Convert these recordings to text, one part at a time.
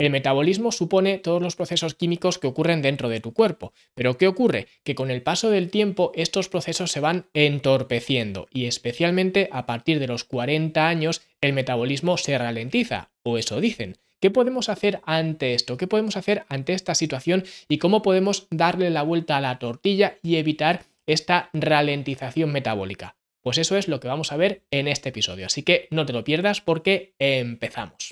El metabolismo supone todos los procesos químicos que ocurren dentro de tu cuerpo. Pero ¿qué ocurre? Que con el paso del tiempo estos procesos se van entorpeciendo y especialmente a partir de los 40 años el metabolismo se ralentiza, o eso dicen. ¿Qué podemos hacer ante esto? ¿Qué podemos hacer ante esta situación y cómo podemos darle la vuelta a la tortilla y evitar esta ralentización metabólica? Pues eso es lo que vamos a ver en este episodio, así que no te lo pierdas porque empezamos.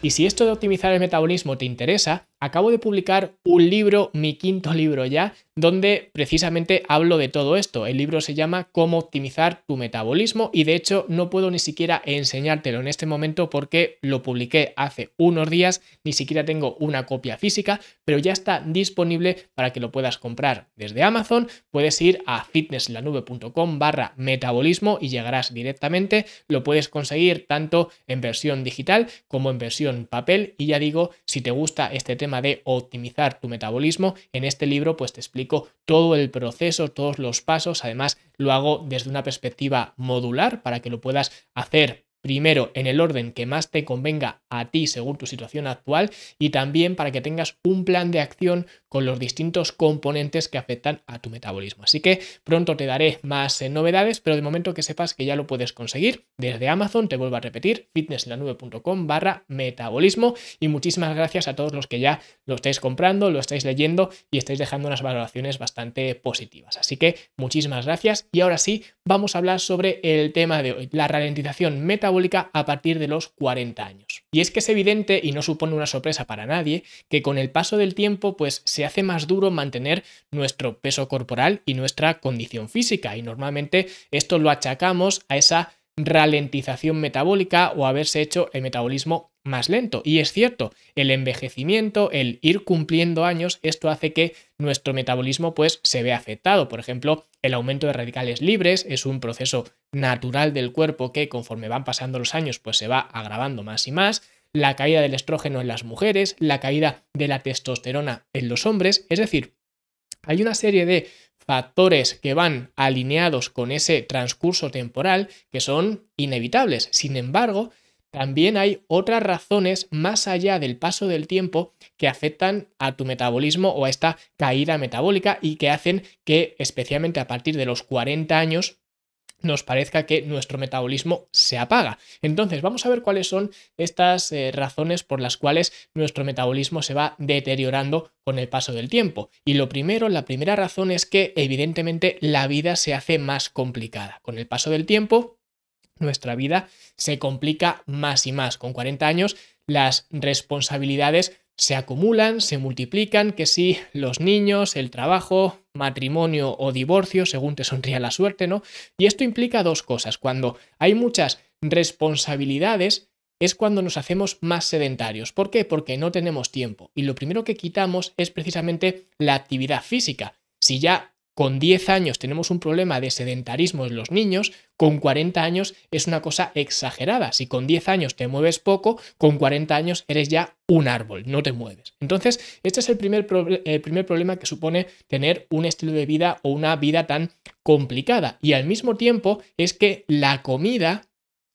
Y si esto de optimizar el metabolismo te interesa, acabo de publicar un libro, mi quinto libro ya, donde precisamente hablo de todo esto. El libro se llama Cómo optimizar tu metabolismo y de hecho no puedo ni siquiera enseñártelo en este momento porque lo publiqué hace unos días, ni siquiera tengo una copia física, pero ya está disponible para que lo puedas comprar desde Amazon. Puedes ir a fitnesslanube.com barra metabolismo y llegarás directamente. Lo puedes conseguir tanto en versión digital como en versión papel y ya digo, si te gusta este tema de optimizar tu metabolismo, en este libro pues te explico todo el proceso, todos los pasos, además lo hago desde una perspectiva modular para que lo puedas hacer primero en el orden que más te convenga a ti según tu situación actual y también para que tengas un plan de acción con los distintos componentes que afectan a tu metabolismo. Así que pronto te daré más eh, novedades, pero de momento que sepas que ya lo puedes conseguir desde Amazon, te vuelvo a repetir, fitnesslanube.com barra metabolismo y muchísimas gracias a todos los que ya lo estáis comprando, lo estáis leyendo y estáis dejando unas valoraciones bastante positivas. Así que muchísimas gracias y ahora sí, vamos a hablar sobre el tema de hoy, la ralentización metabólica a partir de los 40 años. Y es que es evidente y no supone una sorpresa para nadie que con el paso del tiempo pues se hace más duro mantener nuestro peso corporal y nuestra condición física y normalmente esto lo achacamos a esa ralentización metabólica o haberse hecho el metabolismo más lento. Y es cierto, el envejecimiento, el ir cumpliendo años, esto hace que nuestro metabolismo pues se vea afectado. Por ejemplo, el aumento de radicales libres es un proceso natural del cuerpo que conforme van pasando los años pues se va agravando más y más la caída del estrógeno en las mujeres, la caída de la testosterona en los hombres. Es decir, hay una serie de factores que van alineados con ese transcurso temporal que son inevitables. Sin embargo, también hay otras razones más allá del paso del tiempo que afectan a tu metabolismo o a esta caída metabólica y que hacen que, especialmente a partir de los 40 años, nos parezca que nuestro metabolismo se apaga. Entonces, vamos a ver cuáles son estas eh, razones por las cuales nuestro metabolismo se va deteriorando con el paso del tiempo. Y lo primero, la primera razón es que evidentemente la vida se hace más complicada. Con el paso del tiempo, nuestra vida se complica más y más. Con 40 años, las responsabilidades se acumulan, se multiplican, que si los niños, el trabajo, matrimonio o divorcio, según te sonría la suerte, ¿no? Y esto implica dos cosas. Cuando hay muchas responsabilidades, es cuando nos hacemos más sedentarios. ¿Por qué? Porque no tenemos tiempo. Y lo primero que quitamos es precisamente la actividad física. Si ya con 10 años tenemos un problema de sedentarismo en los niños, con 40 años es una cosa exagerada. Si con 10 años te mueves poco, con 40 años eres ya un árbol, no te mueves. Entonces, este es el primer, problema que supone tener un estilo de vida o una vida tan complicada. Y al mismo tiempo es que la comida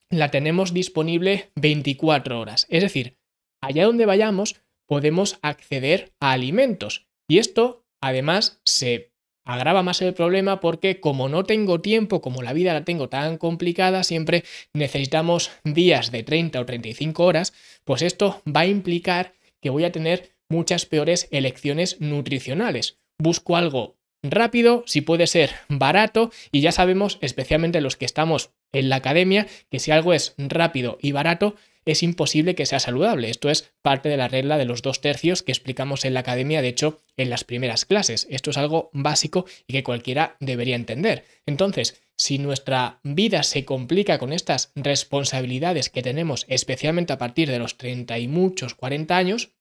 la tenemos disponible 24 horas. Es decir, allá donde vayamos podemos acceder a alimentos. Y esto, además, se agrava más el problema porque como no tengo tiempo, como la vida la tengo tan complicada, siempre necesitamos días de 30 o 35 horas, pues esto va a implicar que voy a tener muchas peores elecciones nutricionales. Busco algo rápido, si puede ser barato, y ya sabemos, especialmente los que estamos en la academia, que si algo es rápido y barato, es imposible que sea saludable. Esto es parte de la regla de los dos tercios que explicamos en la academia, de hecho, en las primeras clases. Esto es algo básico y que cualquiera debería entender. Entonces, si nuestra vida se complica con estas responsabilidades que tenemos, especialmente a partir de los 30 y muchos 40 años,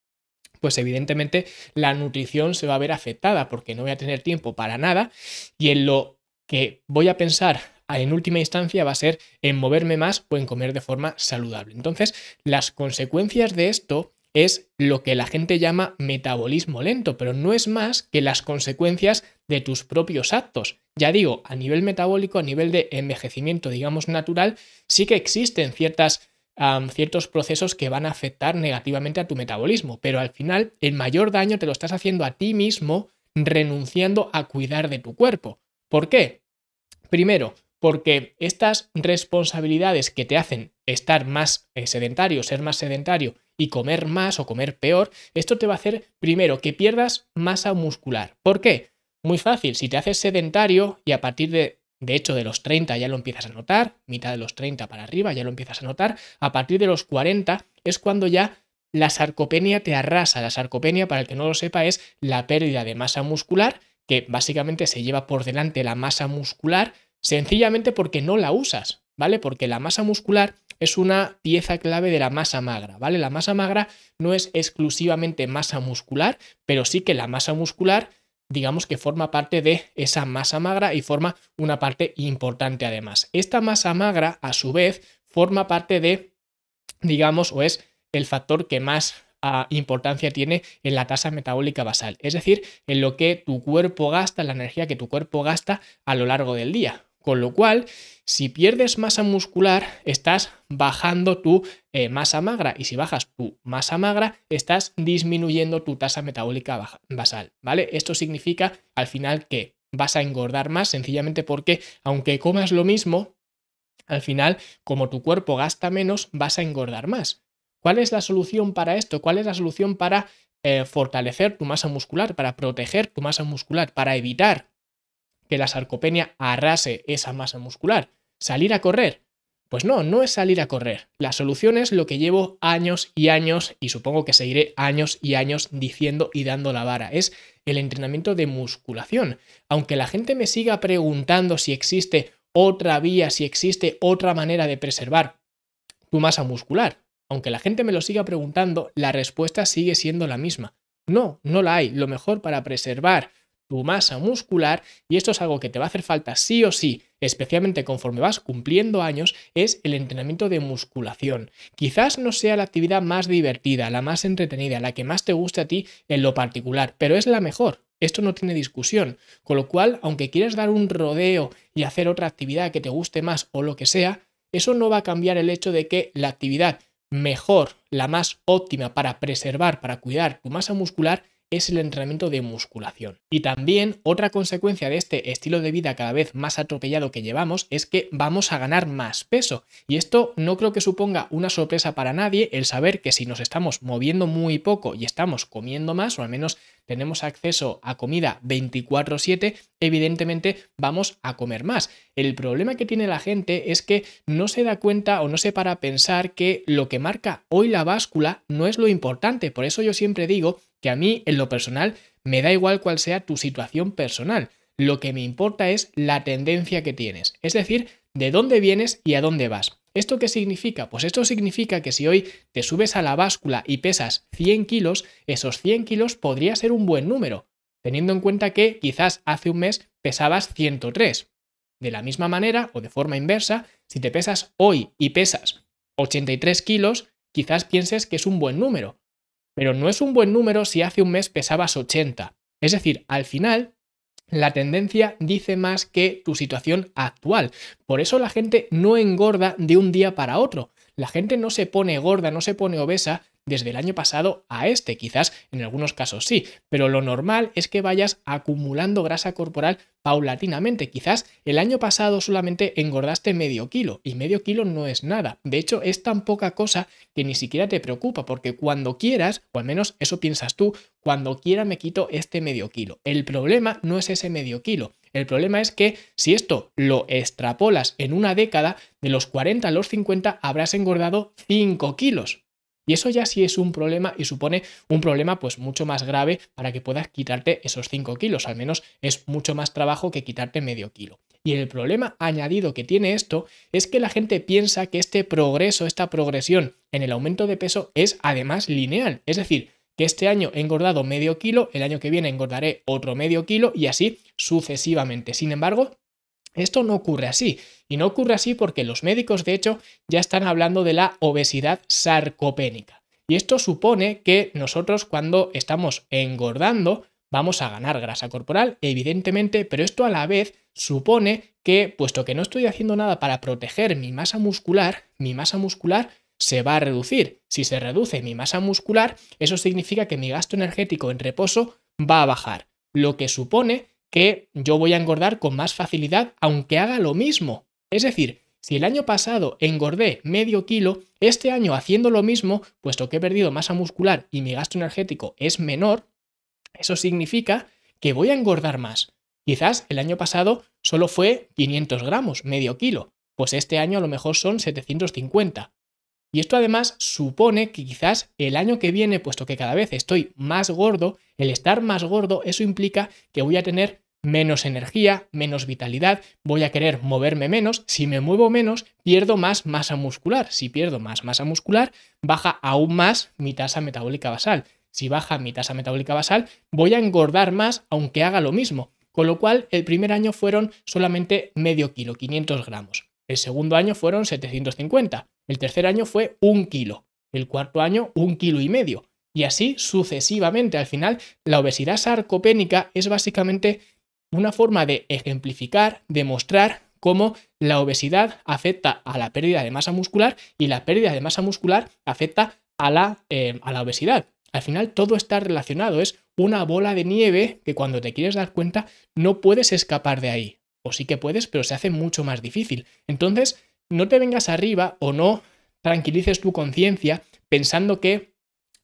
pues evidentemente la nutrición se va a ver afectada porque no voy a tener tiempo para nada y en lo que voy a pensar en última instancia va a ser en moverme más o en comer de forma saludable. Entonces, las consecuencias de esto es lo que la gente llama metabolismo lento, pero no es más que las consecuencias de tus propios actos. Ya digo, a nivel metabólico, a nivel de envejecimiento, digamos, natural, sí que existen ciertas, ciertos procesos que van a afectar negativamente a tu metabolismo, pero al final el mayor daño te lo estás haciendo a ti mismo renunciando a cuidar de tu cuerpo. ¿Por qué? Primero, porque estas responsabilidades que te hacen estar más eh, sedentario, ser más sedentario y comer más o comer peor, esto te va a hacer primero que pierdas masa muscular. ¿Por qué? Muy fácil, si te haces sedentario y a partir de, de hecho, de los 30 ya lo empiezas a notar, mitad de los 30 para arriba ya lo empiezas a notar, a partir de los 40 es cuando ya la sarcopenia te arrasa. La sarcopenia, para el que no lo sepa, es la pérdida de masa muscular, que básicamente se lleva por delante la masa muscular, sencillamente porque no la usas, ¿vale? Porque la masa muscular es una pieza clave de la masa magra, ¿vale? La masa magra no es exclusivamente masa muscular, pero sí que la masa muscular digamos que forma parte de esa masa magra y forma una parte importante además. Esta masa magra, a su vez, forma parte de, digamos, o es el factor que más ah, importancia tiene en la tasa metabólica basal, es decir, en lo que tu cuerpo gasta, la energía que tu cuerpo gasta a lo largo del día. Con lo cual, si pierdes masa muscular, estás bajando tu eh, masa magra. Y si bajas tu masa magra, estás disminuyendo tu tasa metabólica basal. ¿Vale? Esto significa al final que vas a engordar más, sencillamente porque aunque comas lo mismo, al final, como tu cuerpo gasta menos, vas a engordar más. ¿Cuál es la solución para esto? ¿Cuál es la solución para eh, fortalecer tu masa muscular, para proteger tu masa muscular, para evitar que la sarcopenia arrase esa masa muscular? ¿Salir a correr? Pues no, no es salir a correr. La solución es lo que llevo años y años, y supongo que seguiré años y años diciendo y dando la vara. Es el entrenamiento de musculación. Aunque la gente me siga preguntando si existe otra vía, si existe otra manera de preservar tu masa muscular, aunque la gente me lo siga preguntando, la respuesta sigue siendo la misma. No, no la hay. Lo mejor para preservar tu masa muscular, y esto es algo que te va a hacer falta sí o sí, especialmente conforme vas cumpliendo años, es el entrenamiento de musculación. Quizás no sea la actividad más divertida, la más entretenida, la que más te guste a ti en lo particular, pero es la mejor. Esto no tiene discusión. Con lo cual, aunque quieras dar un rodeo y hacer otra actividad que te guste más o lo que sea, eso no va a cambiar el hecho de que la actividad mejor, la más óptima para preservar, para cuidar tu masa muscular es el entrenamiento de musculación. Y también otra consecuencia de este estilo de vida cada vez más atropellado que llevamos es que vamos a ganar más peso. Y esto no creo que suponga una sorpresa para nadie el saber que si nos estamos moviendo muy poco y estamos comiendo más, o al menos tenemos acceso a comida 24/7, evidentemente vamos a comer más. El problema que tiene la gente es que no se da cuenta o no se para a pensar que lo que marca hoy la báscula no es lo importante. Por eso yo siempre digo que a mí en lo personal me da igual cuál sea tu situación personal. Lo que me importa es la tendencia que tienes, es decir, de dónde vienes y a dónde vas. ¿Esto qué significa? Pues esto significa que si hoy te subes a la báscula y pesas 100 kilos, esos 100 kilos podría ser un buen número, teniendo en cuenta que quizás hace un mes pesabas 103. De la misma manera o de forma inversa, si te pesas hoy y pesas 83 kilos, quizás pienses que es un buen número, pero no es un buen número si hace un mes pesabas 80. Es decir, al final, la tendencia dice más que tu situación actual. Por eso la gente no engorda de un día para otro. La gente no se pone gorda, no se pone obesa desde el año pasado a este, quizás en algunos casos sí, pero lo normal es que vayas acumulando grasa corporal paulatinamente. Quizás el año pasado solamente engordaste medio kilo y medio kilo no es nada. De hecho, es tan poca cosa que ni siquiera te preocupa porque cuando quieras, o al menos eso piensas tú, cuando quiera me quito este medio kilo. El problema no es ese medio kilo. El problema es que si esto lo extrapolas en una década, de los 40 a los 50 habrás engordado 5 kilos. Y eso ya sí es un problema y supone un problema pues mucho más grave para que puedas quitarte esos 5 kilos. Al menos es mucho más trabajo que quitarte medio kilo. Y el problema añadido que tiene esto es que la gente piensa que este progreso, esta progresión en el aumento de peso es además lineal. Es decir, que este año he engordado medio kilo, el año que viene engordaré otro medio kilo y así sucesivamente. Sin embargo, esto no ocurre así. Y no ocurre así porque los médicos, de hecho, ya están hablando de la obesidad sarcopénica. Y esto supone que nosotros cuando estamos engordando vamos a ganar grasa corporal, evidentemente, pero esto a la vez supone que, puesto que no estoy haciendo nada para proteger mi masa muscular, mi masa muscular se va a reducir. Si se reduce mi masa muscular, eso significa que mi gasto energético en reposo va a bajar, lo que supone que yo voy a engordar con más facilidad aunque haga lo mismo. Es decir, si el año pasado engordé medio kilo, este año haciendo lo mismo, puesto que he perdido masa muscular y mi gasto energético es menor, eso significa que voy a engordar más. Quizás el año pasado solo fue 500 gramos, medio kilo, pues este año a lo mejor son 750. Y esto además supone que quizás el año que viene, puesto que cada vez estoy más gordo, el estar más gordo, eso implica que voy a tener menos energía, menos vitalidad, voy a querer moverme menos, si me muevo menos, pierdo más masa muscular, si pierdo más masa muscular, baja aún más mi tasa metabólica basal, si baja mi tasa metabólica basal, voy a engordar más aunque haga lo mismo, con lo cual el primer año fueron solamente medio kilo, 500 gramos, el segundo año fueron 750, el tercer año fue un kilo, el cuarto año un kilo y medio, y así sucesivamente. Al final, la obesidad sarcopénica es básicamente una forma de ejemplificar, demostrar cómo la obesidad afecta a la pérdida de masa muscular y la pérdida de masa muscular afecta a la, eh, a la obesidad. Al final todo está relacionado, es una bola de nieve que cuando te quieres dar cuenta no puedes escapar de ahí. O sí que puedes, pero se hace mucho más difícil. Entonces, no te vengas arriba o no tranquilices tu conciencia pensando que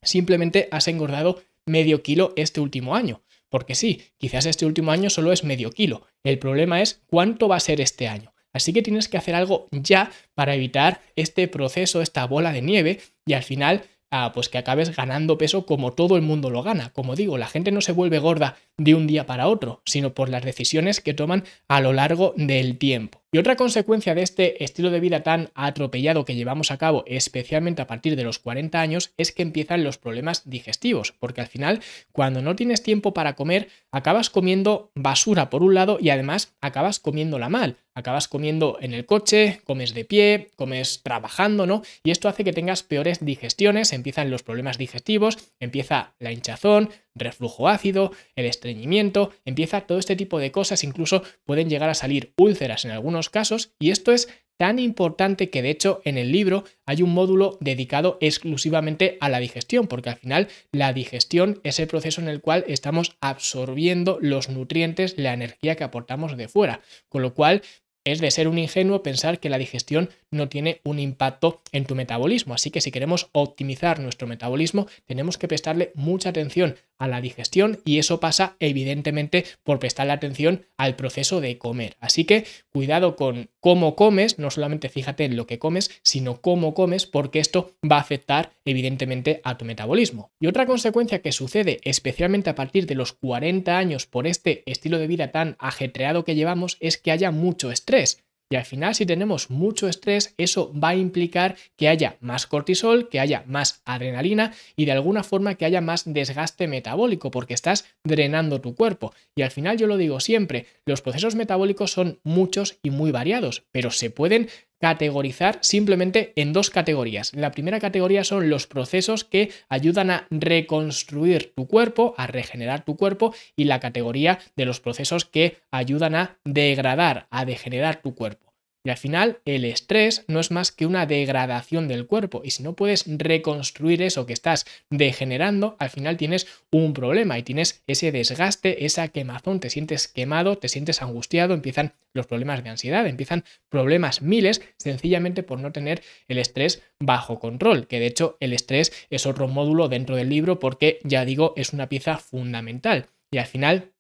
simplemente has engordado medio kilo este último año. Porque sí, quizás este último año solo es medio kilo. El problema es cuánto va a ser este año. Así que tienes que hacer algo ya para evitar este proceso, esta bola de nieve y al final pues que acabes ganando peso como todo el mundo lo gana. Como digo, la gente no se vuelve gorda de un día para otro, sino por las decisiones que toman a lo largo del tiempo. Y otra consecuencia de este estilo de vida tan atropellado que llevamos a cabo, especialmente a partir de los 40 años, es que empiezan los problemas digestivos, porque al final, cuando no tienes tiempo para comer, acabas comiendo basura por un lado y además acabas comiéndola mal. Acabas comiendo en el coche, comes de pie, comes trabajando, ¿no? Y esto hace que tengas peores digestiones, empiezan los problemas digestivos, empieza la hinchazón, reflujo ácido, el estreñimiento, empieza todo este tipo de cosas, incluso pueden llegar a salir úlceras en algunos casos y esto es tan importante que de hecho en el libro hay un módulo dedicado exclusivamente a la digestión, porque al final la digestión es el proceso en el cual estamos absorbiendo los nutrientes, la energía que aportamos de fuera, con lo cual es de ser un ingenuo pensar que la digestión no tiene un impacto en tu metabolismo. Así que si queremos optimizar nuestro metabolismo, tenemos que prestarle mucha atención a la digestión y eso pasa evidentemente por prestarle atención al proceso de comer. Así que cuidado con cómo comes, no solamente fíjate en lo que comes, sino cómo comes porque esto va a afectar evidentemente a tu metabolismo. Y otra consecuencia que sucede especialmente a partir de los 40 años por este estilo de vida tan ajetreado que llevamos es que haya mucho estrés. Y al final, si tenemos mucho estrés, eso va a implicar que haya más cortisol, que haya más adrenalina y de alguna forma que haya más desgaste metabólico, porque estás drenando tu cuerpo. Y al final, yo lo digo siempre, los procesos metabólicos son muchos y muy variados, pero se pueden categorizar simplemente en dos categorías. La primera categoría son los procesos que ayudan a reconstruir tu cuerpo, a regenerar tu cuerpo y la categoría de los procesos que ayudan a degradar, a degenerar tu cuerpo. Y al final el estrés no es más que una degradación del cuerpo y si no puedes reconstruir eso que estás degenerando, al final tienes un problema y tienes ese desgaste, esa quemazón, te sientes quemado, te sientes angustiado, empiezan los problemas de ansiedad, empiezan problemas miles sencillamente por no tener el estrés bajo control, que de hecho el estrés es otro módulo dentro del libro porque ya digo es una pieza fundamental. Y al final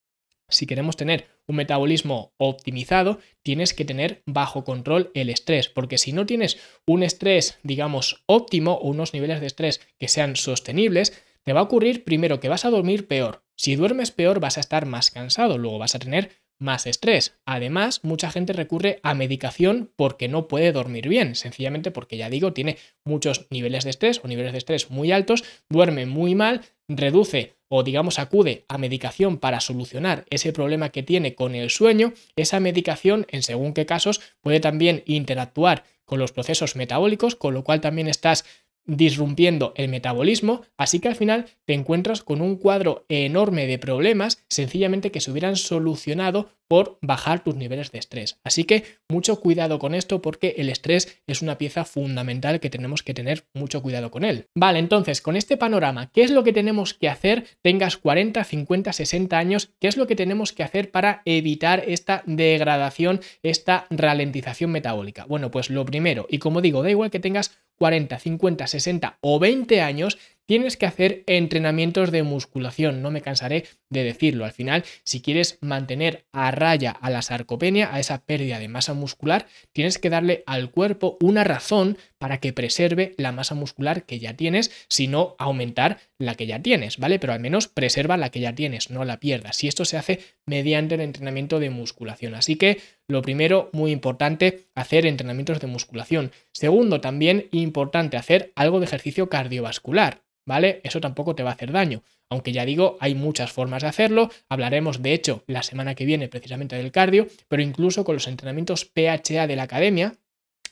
si queremos tener un metabolismo optimizado, tienes que tener bajo control el estrés, porque si no tienes un estrés, digamos, óptimo o unos niveles de estrés que sean sostenibles, te va a ocurrir primero que vas a dormir peor. Si duermes peor vas a estar más cansado, luego vas a tener más estrés. Además, mucha gente recurre a medicación porque no puede dormir bien, sencillamente porque ya digo, tiene muchos niveles de estrés o niveles de estrés muy altos, duerme muy mal, reduce o digamos acude a medicación para solucionar ese problema que tiene con el sueño, esa medicación en según qué casos puede también interactuar con los procesos metabólicos, con lo cual también estás disrumpiendo el metabolismo, así que al final te encuentras con un cuadro enorme de problemas sencillamente que se hubieran solucionado por bajar tus niveles de estrés. Así que mucho cuidado con esto porque el estrés es una pieza fundamental que tenemos que tener mucho cuidado con él. Vale, entonces con este panorama, ¿qué es lo que tenemos que hacer? Tengas 40, 50, 60 años, ¿qué es lo que tenemos que hacer para evitar esta degradación, esta ralentización metabólica? Bueno, pues lo primero, y como digo, da igual que tengas 40, 50, 60 o 20 años, tienes que hacer entrenamientos de musculación. No me cansaré de decirlo. Al final, si quieres mantener a raya a la sarcopenia, a esa pérdida de masa muscular, tienes que darle al cuerpo una razón para que preserve la masa muscular que ya tienes, sino aumentar la que ya tienes, ¿vale? Pero al menos preserva la que ya tienes, no la pierdas. Y esto se hace mediante el entrenamiento de musculación. Así que lo primero, muy importante, hacer entrenamientos de musculación. Segundo, también importante hacer algo de ejercicio cardiovascular. ¿vale? Eso tampoco te va a hacer daño. Aunque ya digo, hay muchas formas de hacerlo. Hablaremos, de hecho, la semana que viene precisamente del cardio, pero incluso con los entrenamientos PHA de la academia,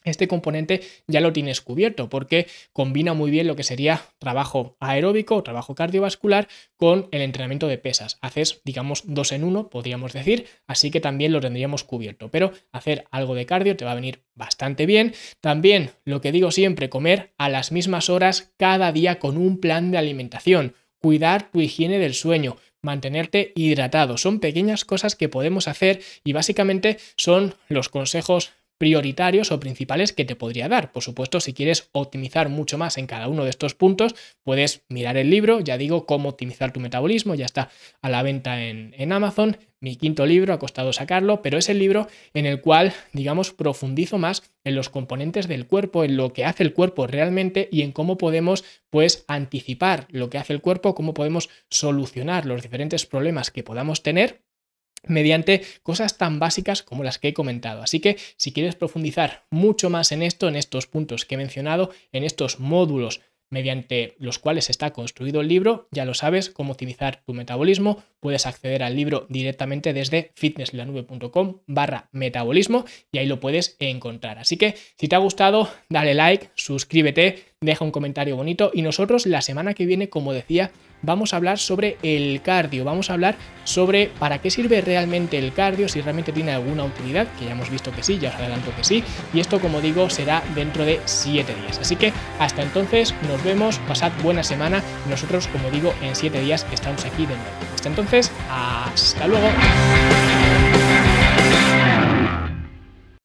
este componente ya lo tienes cubierto porque combina muy bien lo que sería trabajo aeróbico trabajo cardiovascular con el entrenamiento de pesas. Haces, digamos, dos en uno, podríamos decir, así que también lo tendríamos cubierto. Pero hacer algo de cardio te va a venir bastante bien. También, lo que digo siempre, comer a las mismas horas cada día con un plan de alimentación. Cuidar tu higiene del sueño, mantenerte hidratado. Son pequeñas cosas que podemos hacer y básicamente son los consejos prioritarios o principales que te podría dar. Por supuesto, si quieres optimizar mucho más en cada uno de estos puntos, puedes mirar el libro, ya digo, cómo optimizar tu metabolismo, ya está a la venta en, Amazon. Mi quinto libro, ha costado sacarlo, pero es el libro en el cual, digamos, profundizo más en los componentes del cuerpo, en lo que hace el cuerpo realmente y en cómo podemos, pues, anticipar lo que hace el cuerpo, cómo podemos solucionar los diferentes problemas que podamos tener mediante cosas tan básicas como las que he comentado. Así que si quieres profundizar mucho más en esto, en estos puntos que he mencionado, en estos módulos mediante los cuales está construido el libro, ya lo sabes, cómo optimizar tu metabolismo, puedes acceder al libro directamente desde fitnesslanube.com barra metabolismo y ahí lo puedes encontrar. Así que si te ha gustado, dale like, suscríbete, deja un comentario bonito y nosotros la semana que viene, como decía, vamos a hablar sobre el cardio, vamos a hablar sobre para qué sirve realmente el cardio, si realmente tiene alguna utilidad, que ya hemos visto que sí, ya os adelanto que sí, y esto como digo será dentro de 7 días. Así que hasta entonces nos vemos, pasad buena semana, nosotros como digo en 7 días estamos aquí de nuevo. Hasta entonces, hasta luego.